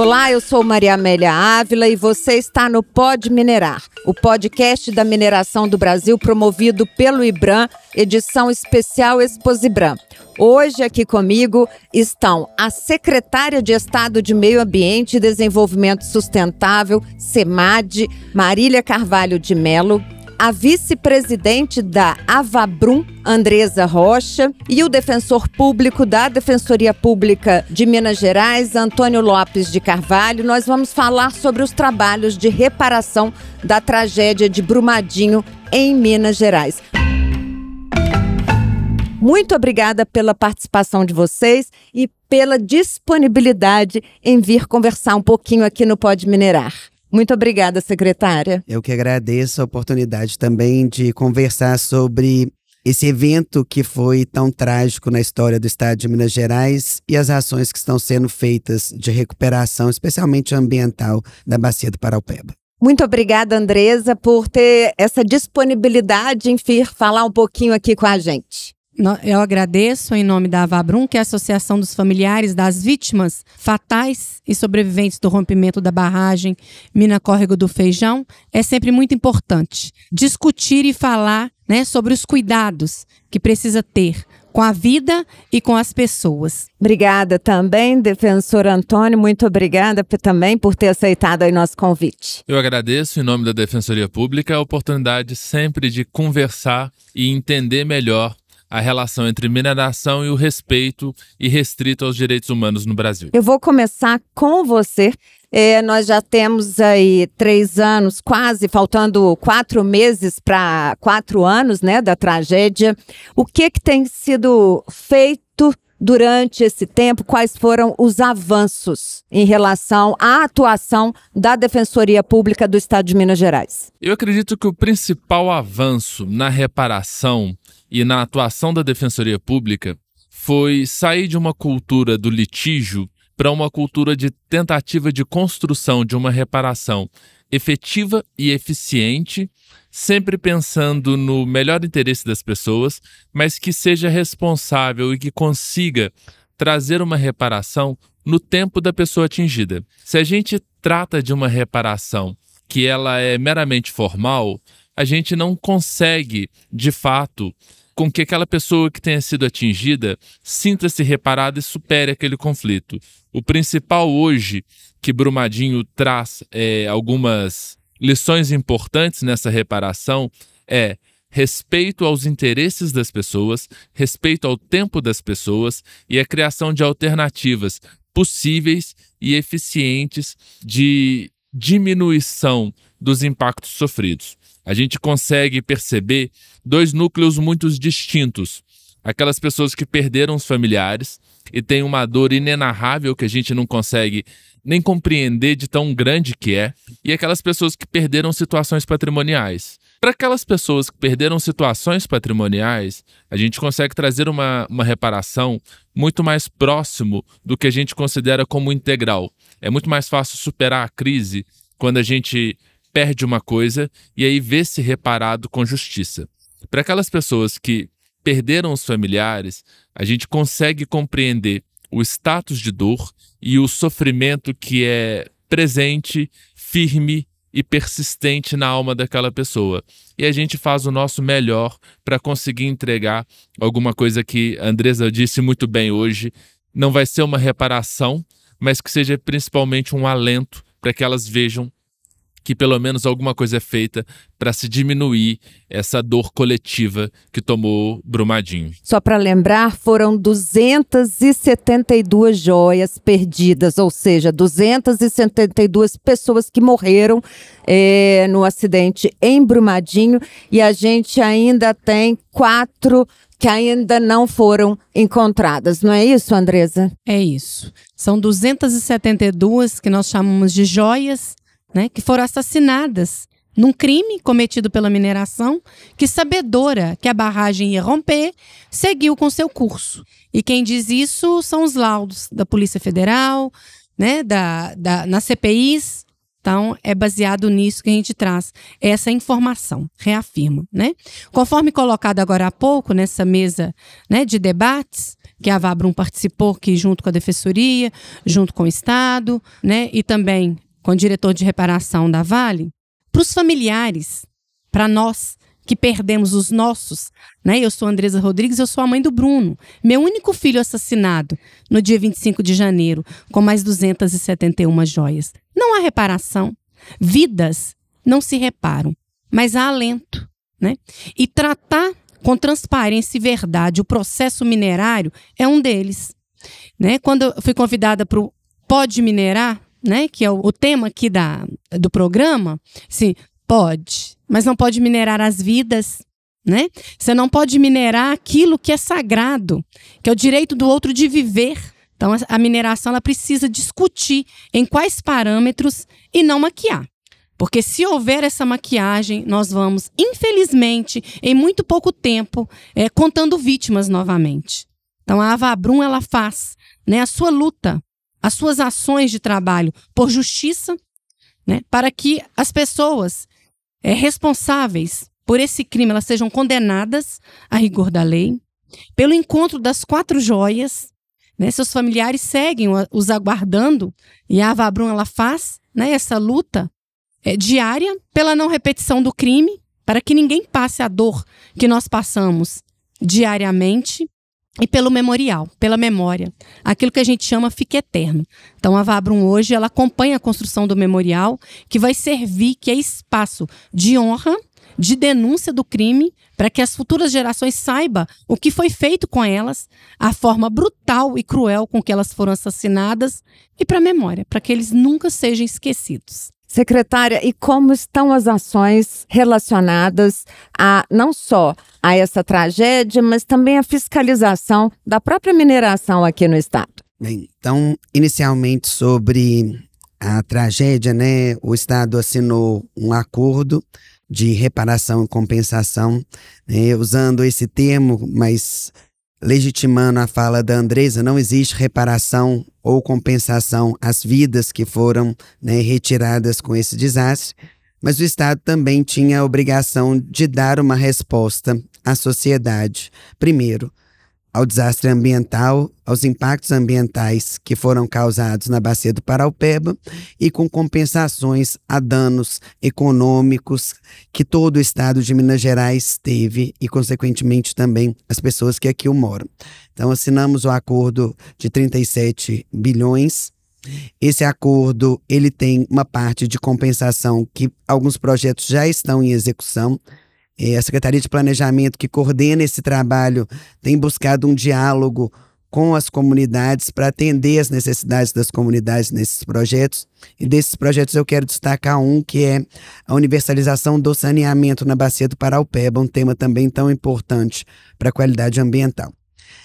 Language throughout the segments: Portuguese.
Olá, eu sou Maria Amélia Ávila e você está no Pod Minerar, o podcast da mineração do Brasil promovido pelo IBRAM, edição especial Exposibram. Hoje aqui comigo estão a secretária de Estado de Meio Ambiente e Desenvolvimento Sustentável, SEMAD, Marília Carvalho de Melo, a vice-presidente da Avabrum, Andresa Rocha, e o defensor público da Defensoria Pública de Minas Gerais, Antônio Lopes de Carvalho. Nós vamos falar sobre os trabalhos de reparação da tragédia de Brumadinho em Minas Gerais. Muito obrigada pela participação de vocês e pela disponibilidade em vir conversar um pouquinho aqui no Pode Minerar. Muito obrigada, secretária. Eu que agradeço a oportunidade também de conversar sobre esse evento que foi tão trágico na história do estado de Minas Gerais e as ações que estão sendo feitas de recuperação, especialmente ambiental, da bacia do Paraupeba. Muito obrigada, Andresa, por ter essa disponibilidade em vir falar um pouquinho aqui com a gente. Eu agradeço em nome da Avabrum, que é a Associação dos Familiares das Vítimas Fatais e Sobreviventes do Rompimento da Barragem Mina Córrego do Feijão. É sempre muito importante discutir e falar né, sobre os cuidados que precisa ter com a vida e com as pessoas. Obrigada também, defensor Antônio, muito obrigada também por ter aceitado aí nosso convite. Eu agradeço, em nome da Defensoria Pública, a oportunidade sempre de conversar e entender melhor a relação entre mineração e o respeito e restrito aos direitos humanos no Brasil. Eu vou começar com você. É, nós já temos aí três anos, quase faltando quatro meses para quatro anos, né, da tragédia. O que que tem sido feito durante esse tempo? Quais foram os avanços em relação à atuação da Defensoria Pública do Estado de Minas Gerais? Eu acredito que o principal avanço na reparação e na atuação da Defensoria Pública foi sair de uma cultura do litígio para uma cultura de tentativa de construção de uma reparação efetiva e eficiente, sempre pensando no melhor interesse das pessoas, mas que seja responsável e que consiga trazer uma reparação no tempo da pessoa atingida. Se a gente trata de uma reparação que ela é meramente formal, a gente não consegue, de fato, com que aquela pessoa que tenha sido atingida sinta-se reparada e supere aquele conflito. O principal hoje que Brumadinho traz é, algumas lições importantes nessa reparação é respeito aos interesses das pessoas, respeito ao tempo das pessoas e a criação de alternativas possíveis e eficientes de diminuição dos impactos sofridos a gente consegue perceber dois núcleos muito distintos. Aquelas pessoas que perderam os familiares e têm uma dor inenarrável que a gente não consegue nem compreender de tão grande que é, e aquelas pessoas que perderam situações patrimoniais. Para aquelas pessoas que perderam situações patrimoniais, a gente consegue trazer uma, uma reparação muito mais próximo do que a gente considera como integral. É muito mais fácil superar a crise quando a gente perde uma coisa e aí vê-se reparado com justiça. Para aquelas pessoas que perderam os familiares, a gente consegue compreender o status de dor e o sofrimento que é presente, firme e persistente na alma daquela pessoa. E a gente faz o nosso melhor para conseguir entregar alguma coisa que a Andresa disse muito bem hoje. Não vai ser uma reparação, mas que seja principalmente um alento para que elas vejam que pelo menos alguma coisa é feita para se diminuir essa dor coletiva que tomou Brumadinho. Só para lembrar, foram 272 joias perdidas, ou seja, 272 pessoas que morreram é, no acidente em Brumadinho e a gente ainda tem quatro que ainda não foram encontradas, não é isso, Andresa? É isso. São 272 que nós chamamos de joias né, que foram assassinadas num crime cometido pela mineração, que sabedora que a barragem ia romper, seguiu com seu curso. E quem diz isso são os laudos da Polícia Federal, né, da, da, nas CPIs. Então, é baseado nisso que a gente traz essa informação, reafirma, né? Conforme colocado agora há pouco nessa mesa né, de debates, que a Vabrum participou, que junto com a Defensoria, junto com o Estado, né, e também com o diretor de reparação da Vale, para os familiares, para nós que perdemos os nossos, né? Eu sou Andresa Rodrigues, eu sou a mãe do Bruno, meu único filho assassinado no dia 25 de janeiro, com mais 271 joias. Não há reparação. Vidas não se reparam, mas há alento, né? E tratar com transparência e verdade o processo minerário é um deles. Né? Quando eu fui convidada para o Pode Minerar, né, que é o, o, tema aqui da, do programa, sim, pode, mas não pode minerar as vidas, né? Você não pode minerar aquilo que é sagrado, que é o direito do outro de viver. Então, a, mineração ela precisa discutir em quais parâmetros e não maquiar. Porque se houver essa maquiagem, nós vamos, infelizmente, em muito pouco tempo, é, contando vítimas novamente. Então a Ava Brum, ela faz né, a sua luta, as suas ações de trabalho por justiça, né, para que as pessoas é, responsáveis por esse crime elas sejam condenadas a rigor da lei, pelo encontro das quatro joias, né, seus familiares seguem os aguardando e a Ava Brum, ela faz né, essa luta é, diária pela não repetição do crime, para que ninguém passe a dor que nós passamos diariamente e pelo memorial, pela memória. Aquilo que a gente chama fica eterno. Então a Vabrum hoje ela acompanha a construção do memorial, que vai servir que é espaço de honra, de denúncia do crime, para que as futuras gerações saibam o que foi feito com elas, a forma brutal e cruel com que elas foram assassinadas e para a memória, para que eles nunca sejam esquecidos. Secretária, e como estão as ações relacionadas a não só a essa tragédia, mas também a fiscalização da própria mineração aqui no estado? Bem, então, inicialmente sobre a tragédia, né, o estado assinou um acordo de reparação e compensação, né, usando esse termo, mas legitimando a fala da Andresa, não existe reparação ou compensação às vidas que foram né, retiradas com esse desastre, mas o Estado também tinha a obrigação de dar uma resposta à sociedade. Primeiro, ao desastre ambiental, aos impactos ambientais que foram causados na bacia do Paraupeba e com compensações a danos econômicos que todo o estado de Minas Gerais teve e, consequentemente, também as pessoas que aqui moram. Então, assinamos o acordo de 37 bilhões. Esse acordo ele tem uma parte de compensação que alguns projetos já estão em execução. É, a Secretaria de Planejamento, que coordena esse trabalho, tem buscado um diálogo com as comunidades para atender as necessidades das comunidades nesses projetos. E desses projetos eu quero destacar um que é a universalização do saneamento na bacia do Paraupeba, um tema também tão importante para a qualidade ambiental.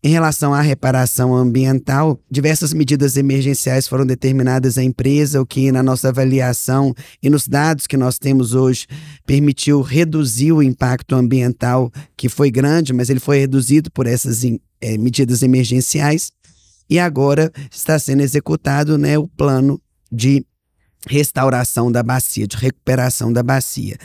Em relação à reparação ambiental, diversas medidas emergenciais foram determinadas à empresa, o que, na nossa avaliação e nos dados que nós temos hoje, permitiu reduzir o impacto ambiental, que foi grande, mas ele foi reduzido por essas é, medidas emergenciais. E agora está sendo executado né, o plano de restauração da bacia, de recuperação da bacia.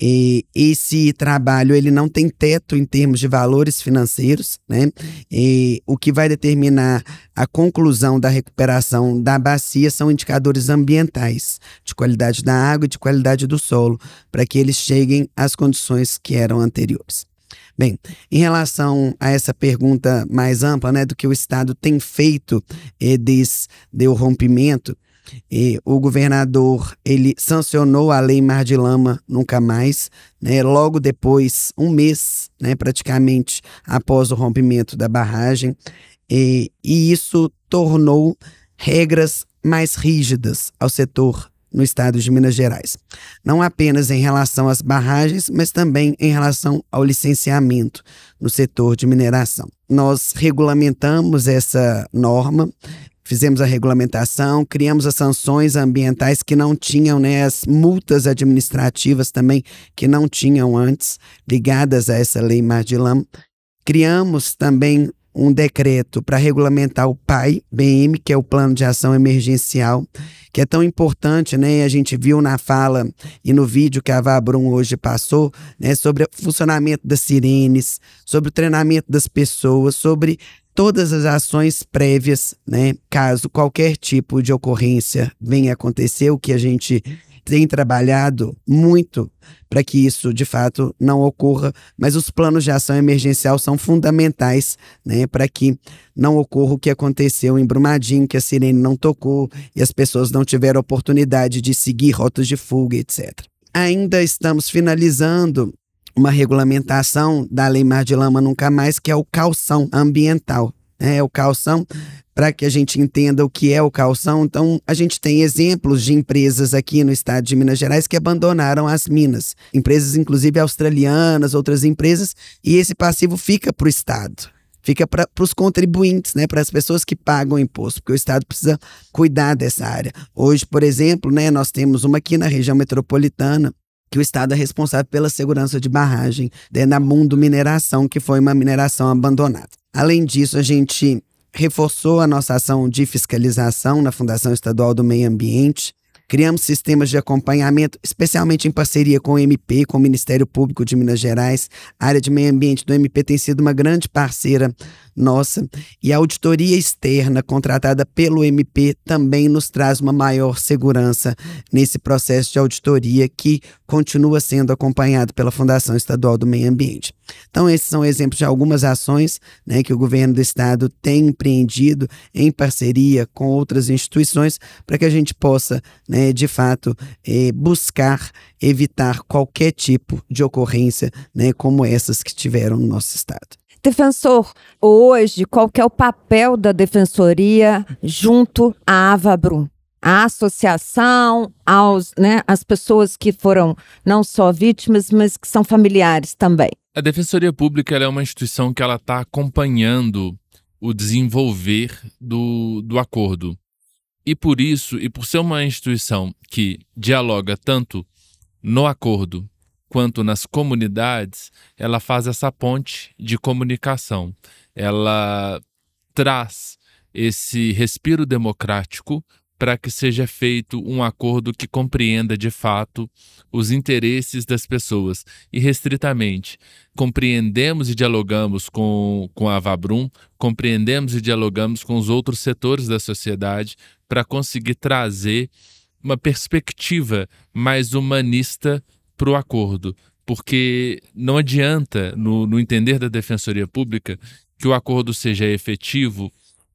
E esse trabalho ele não tem teto em termos de valores financeiros, né? E o que vai determinar a conclusão da recuperação da bacia são indicadores ambientais, de qualidade da água e de qualidade do solo, para que eles cheguem às condições que eram anteriores. Bem, em relação a essa pergunta mais ampla, né, do que o Estado tem feito eh, desde o rompimento, e o governador ele sancionou a lei Mar de Lama nunca mais, né? Logo depois, um mês, né, praticamente após o rompimento da barragem, e, e isso tornou regras mais rígidas ao setor no estado de Minas Gerais. Não apenas em relação às barragens, mas também em relação ao licenciamento no setor de mineração. Nós regulamentamos essa norma fizemos a regulamentação, criamos as sanções ambientais que não tinham, né, as multas administrativas também que não tinham antes, ligadas a essa lei Mar de Lama. Criamos também um decreto para regulamentar o PAI, BM, que é o Plano de Ação Emergencial, que é tão importante, né? A gente viu na fala e no vídeo que a Vabrum hoje passou, né, sobre o funcionamento das sirenes, sobre o treinamento das pessoas, sobre todas as ações prévias, né, caso qualquer tipo de ocorrência venha acontecer, o que a gente tem trabalhado muito para que isso de fato não ocorra, mas os planos de ação emergencial são fundamentais né, para que não ocorra o que aconteceu em Brumadinho, que a sirene não tocou e as pessoas não tiveram oportunidade de seguir rotas de fuga, etc. Ainda estamos finalizando uma regulamentação da Lei Mar de Lama Nunca Mais, que é o calção ambiental. É, o calção para que a gente entenda o que é o calção. Então, a gente tem exemplos de empresas aqui no estado de Minas Gerais que abandonaram as minas. Empresas, inclusive australianas, outras empresas, e esse passivo fica para o estado. Fica para os contribuintes, né, para as pessoas que pagam imposto, porque o Estado precisa cuidar dessa área. Hoje, por exemplo, né, nós temos uma aqui na região metropolitana, que o Estado é responsável pela segurança de barragem né, na Mundo Mineração, que foi uma mineração abandonada. Além disso, a gente reforçou a nossa ação de fiscalização na Fundação Estadual do Meio Ambiente. Criamos sistemas de acompanhamento, especialmente em parceria com o MP, com o Ministério Público de Minas Gerais. A área de meio ambiente do MP tem sido uma grande parceira nossa. E a auditoria externa contratada pelo MP também nos traz uma maior segurança nesse processo de auditoria que continua sendo acompanhado pela Fundação Estadual do Meio Ambiente. Então, esses são exemplos de algumas ações né, que o governo do estado tem empreendido em parceria com outras instituições para que a gente possa, né, de fato, eh, buscar evitar qualquer tipo de ocorrência né, como essas que tiveram no nosso estado. Defensor, hoje, qual é o papel da defensoria junto à Avabrum? A associação, aos, né, as pessoas que foram não só vítimas, mas que são familiares também. A Defensoria Pública é uma instituição que ela está acompanhando o desenvolver do, do acordo. E por isso, e por ser uma instituição que dialoga tanto no acordo quanto nas comunidades, ela faz essa ponte de comunicação. Ela traz esse respiro democrático para que seja feito um acordo que compreenda de fato os interesses das pessoas. E restritamente, compreendemos e dialogamos com, com a Vabrum, compreendemos e dialogamos com os outros setores da sociedade para conseguir trazer uma perspectiva mais humanista para o acordo, porque não adianta, no, no entender da Defensoria Pública, que o acordo seja efetivo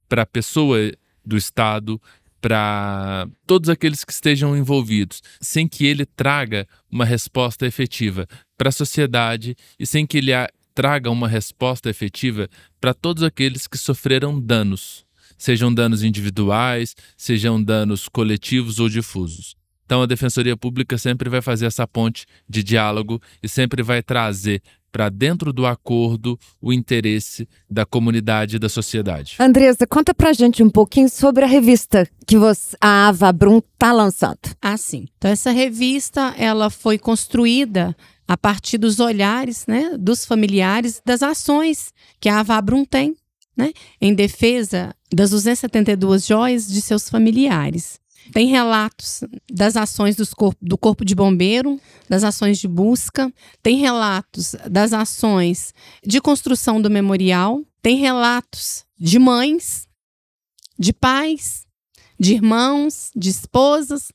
para a pessoa do Estado, para todos aqueles que estejam envolvidos, sem que ele traga uma resposta efetiva para a sociedade e sem que ele traga uma resposta efetiva para todos aqueles que sofreram danos, sejam danos individuais, sejam danos coletivos ou difusos. Então a Defensoria Pública sempre vai fazer essa ponte de diálogo e sempre vai trazer para dentro do acordo o interesse da comunidade e da sociedade. Andresa, conta pra gente um pouquinho sobre a revista que você, a Ava Brum está lançando. Ah, sim. Então essa revista ela foi construída a partir dos olhares né, dos familiares das ações que a Ava Brum tem né, em defesa das 272 joias de seus familiares. Tem relatos das ações do Corpo de Bombeiro, das ações de busca, tem relatos das ações de construção do memorial, tem relatos de mães, de pais, de irmãos, de esposas,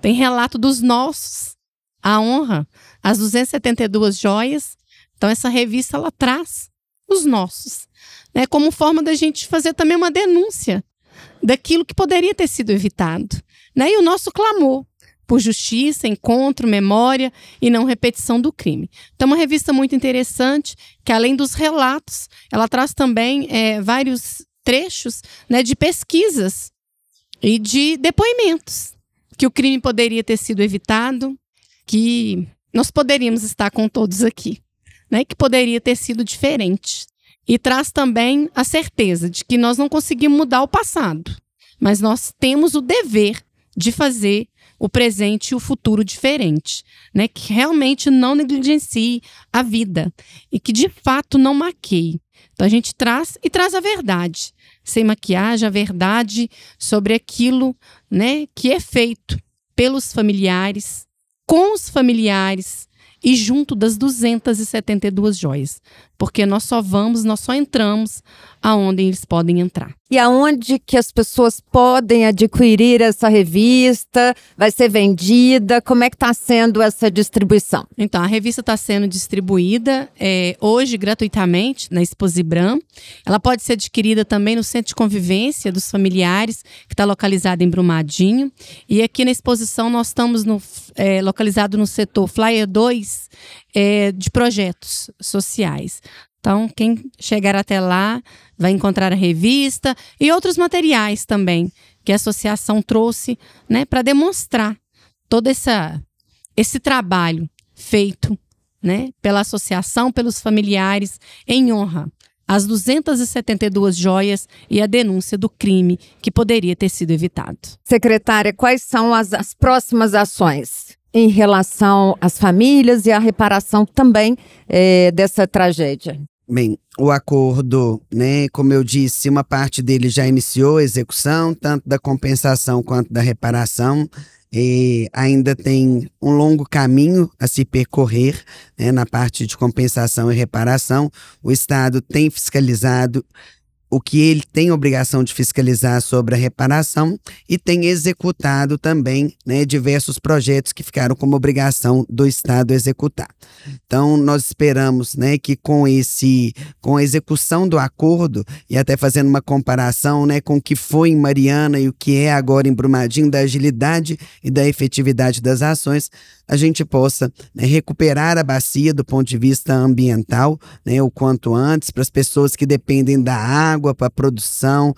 tem relato dos nossos, a honra, as 272 joias. Então, essa revista ela traz os nossos, né, como forma da gente fazer também uma denúncia daquilo que poderia ter sido evitado. Né? E o nosso clamor por justiça, encontro, memória e não repetição do crime. Então, uma revista muito interessante, que além dos relatos, ela traz também é, vários trechos né, de pesquisas e de depoimentos que o crime poderia ter sido evitado, que nós poderíamos estar com todos aqui, né, que poderia ter sido diferente. E traz também a certeza de que nós não conseguimos mudar o passado, mas nós temos o dever de fazer o presente e o futuro diferente, né? Que realmente não negligencie a vida e que de fato não maqueie. Então a gente traz e traz a verdade, sem maquiagem, a verdade sobre aquilo, né, que é feito pelos familiares, com os familiares e junto das 272 joias. Porque nós só vamos, nós só entramos aonde eles podem entrar. E aonde que as pessoas podem adquirir essa revista? Vai ser vendida? Como é que está sendo essa distribuição? Então, a revista está sendo distribuída é, hoje gratuitamente na Exposibram. Ela pode ser adquirida também no Centro de Convivência dos Familiares, que está localizado em Brumadinho. E aqui na exposição nós estamos no, é, localizado no setor Flyer 2 é, de projetos sociais. Então, quem chegar até lá vai encontrar a revista e outros materiais também que a associação trouxe né, para demonstrar todo essa, esse trabalho feito né, pela associação, pelos familiares, em honra às 272 joias e a denúncia do crime que poderia ter sido evitado. Secretária, quais são as, as próximas ações? Em relação às famílias e à reparação também é, dessa tragédia. Bem, o acordo, né, como eu disse, uma parte dele já iniciou a execução, tanto da compensação quanto da reparação. E ainda tem um longo caminho a se percorrer né, na parte de compensação e reparação. O Estado tem fiscalizado o que ele tem obrigação de fiscalizar sobre a reparação e tem executado também né, diversos projetos que ficaram como obrigação do Estado executar. Então, nós esperamos né, que com esse, com a execução do acordo, e até fazendo uma comparação né, com o que foi em Mariana e o que é agora em Brumadinho, da agilidade e da efetividade das ações, a gente possa né, recuperar a bacia do ponto de vista ambiental, né, o quanto antes, para as pessoas que dependem da água para a produção,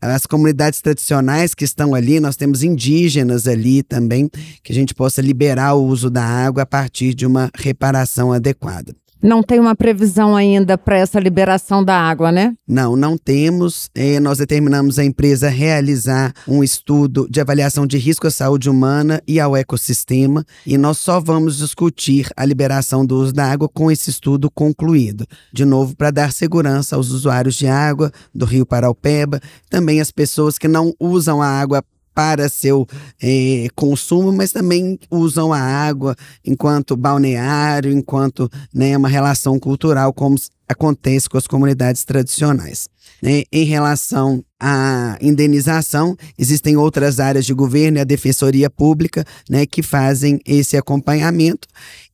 as comunidades tradicionais que estão ali, nós temos indígenas ali também, que a gente possa liberar o uso da água a partir de uma reparação adequada. Não tem uma previsão ainda para essa liberação da água, né? Não, não temos. É, nós determinamos a empresa realizar um estudo de avaliação de risco à saúde humana e ao ecossistema, e nós só vamos discutir a liberação do uso da água com esse estudo concluído. De novo, para dar segurança aos usuários de água do Rio Paraupeba, também as pessoas que não usam a água para seu eh, consumo, mas também usam a água enquanto balneário, enquanto né, uma relação cultural, como acontece com as comunidades tradicionais. Né? Em relação à indenização, existem outras áreas de governo e a Defensoria Pública né, que fazem esse acompanhamento.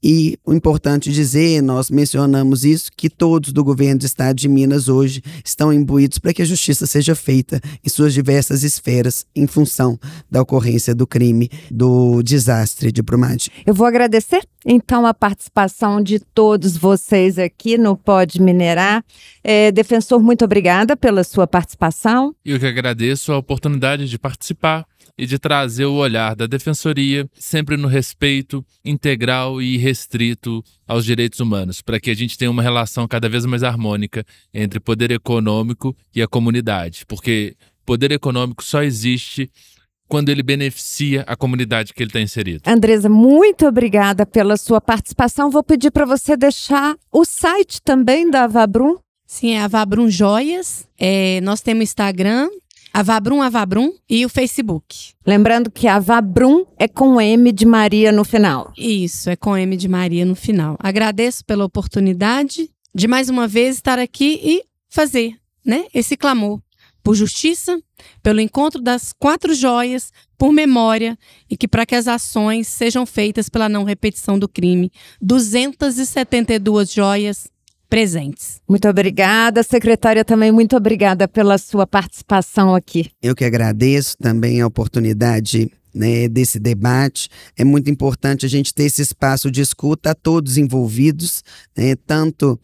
E o importante dizer, nós mencionamos isso, que todos do governo do estado de Minas hoje estão imbuídos para que a justiça seja feita em suas diversas esferas em função da ocorrência do crime, do desastre de Brumadinho. Eu vou agradecer então a participação de todos vocês aqui no Pode Minerar. É, defensor, muito obrigada pela sua participação. Eu que agradeço a oportunidade de participar e de trazer o olhar da defensoria sempre no respeito integral e restrito aos direitos humanos, para que a gente tenha uma relação cada vez mais harmônica entre poder econômico e a comunidade, porque poder econômico só existe quando ele beneficia a comunidade que ele está inserido. Andresa, muito obrigada pela sua participação. Vou pedir para você deixar o site também da Avabrum. Sim, é Avabrum Joias. É, nós temos Instagram, Avabrum Avabrum e o Facebook. Lembrando que Avabrum é com M de Maria no final. Isso, é com M de Maria no final. Agradeço pela oportunidade de mais uma vez estar aqui e fazer, né, esse clamor por justiça, pelo encontro das quatro joias, por memória e que para que as ações sejam feitas pela não repetição do crime. 272 joias presentes. Muito obrigada, secretária, também muito obrigada pela sua participação aqui. Eu que agradeço também a oportunidade né, desse debate. É muito importante a gente ter esse espaço de escuta a todos envolvidos, né, tanto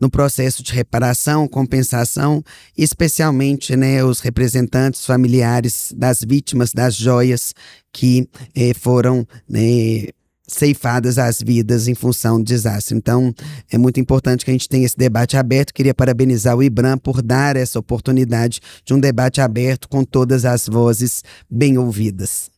no processo de reparação, compensação, especialmente né, os representantes familiares das vítimas das joias que eh, foram né, ceifadas as vidas em função do desastre. Então, é muito importante que a gente tenha esse debate aberto. Queria parabenizar o IBRAM por dar essa oportunidade de um debate aberto com todas as vozes bem ouvidas.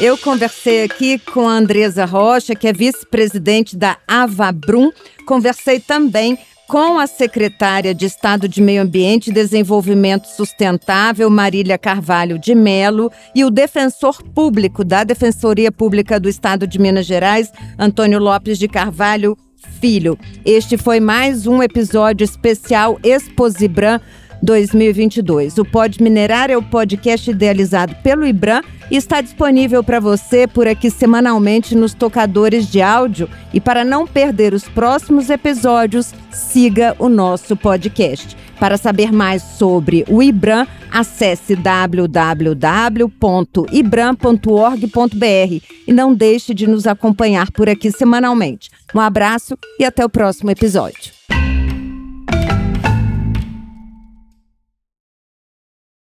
Eu conversei aqui com a Andresa Rocha, que é vice-presidente da Avabrum. Conversei também com a secretária de Estado de Meio Ambiente e Desenvolvimento Sustentável, Marília Carvalho de Melo, e o defensor público da Defensoria Pública do Estado de Minas Gerais, Antônio Lopes de Carvalho Filho. Este foi mais um episódio especial Exposibran 2022. O Pode Minerar é o podcast idealizado pelo IBRAM e está disponível para você por aqui semanalmente nos tocadores de áudio. E para não perder os próximos episódios, siga o nosso podcast. Para saber mais sobre o IBRAM, acesse www.ibram.org.br e não deixe de nos acompanhar por aqui semanalmente. Um abraço e até o próximo episódio.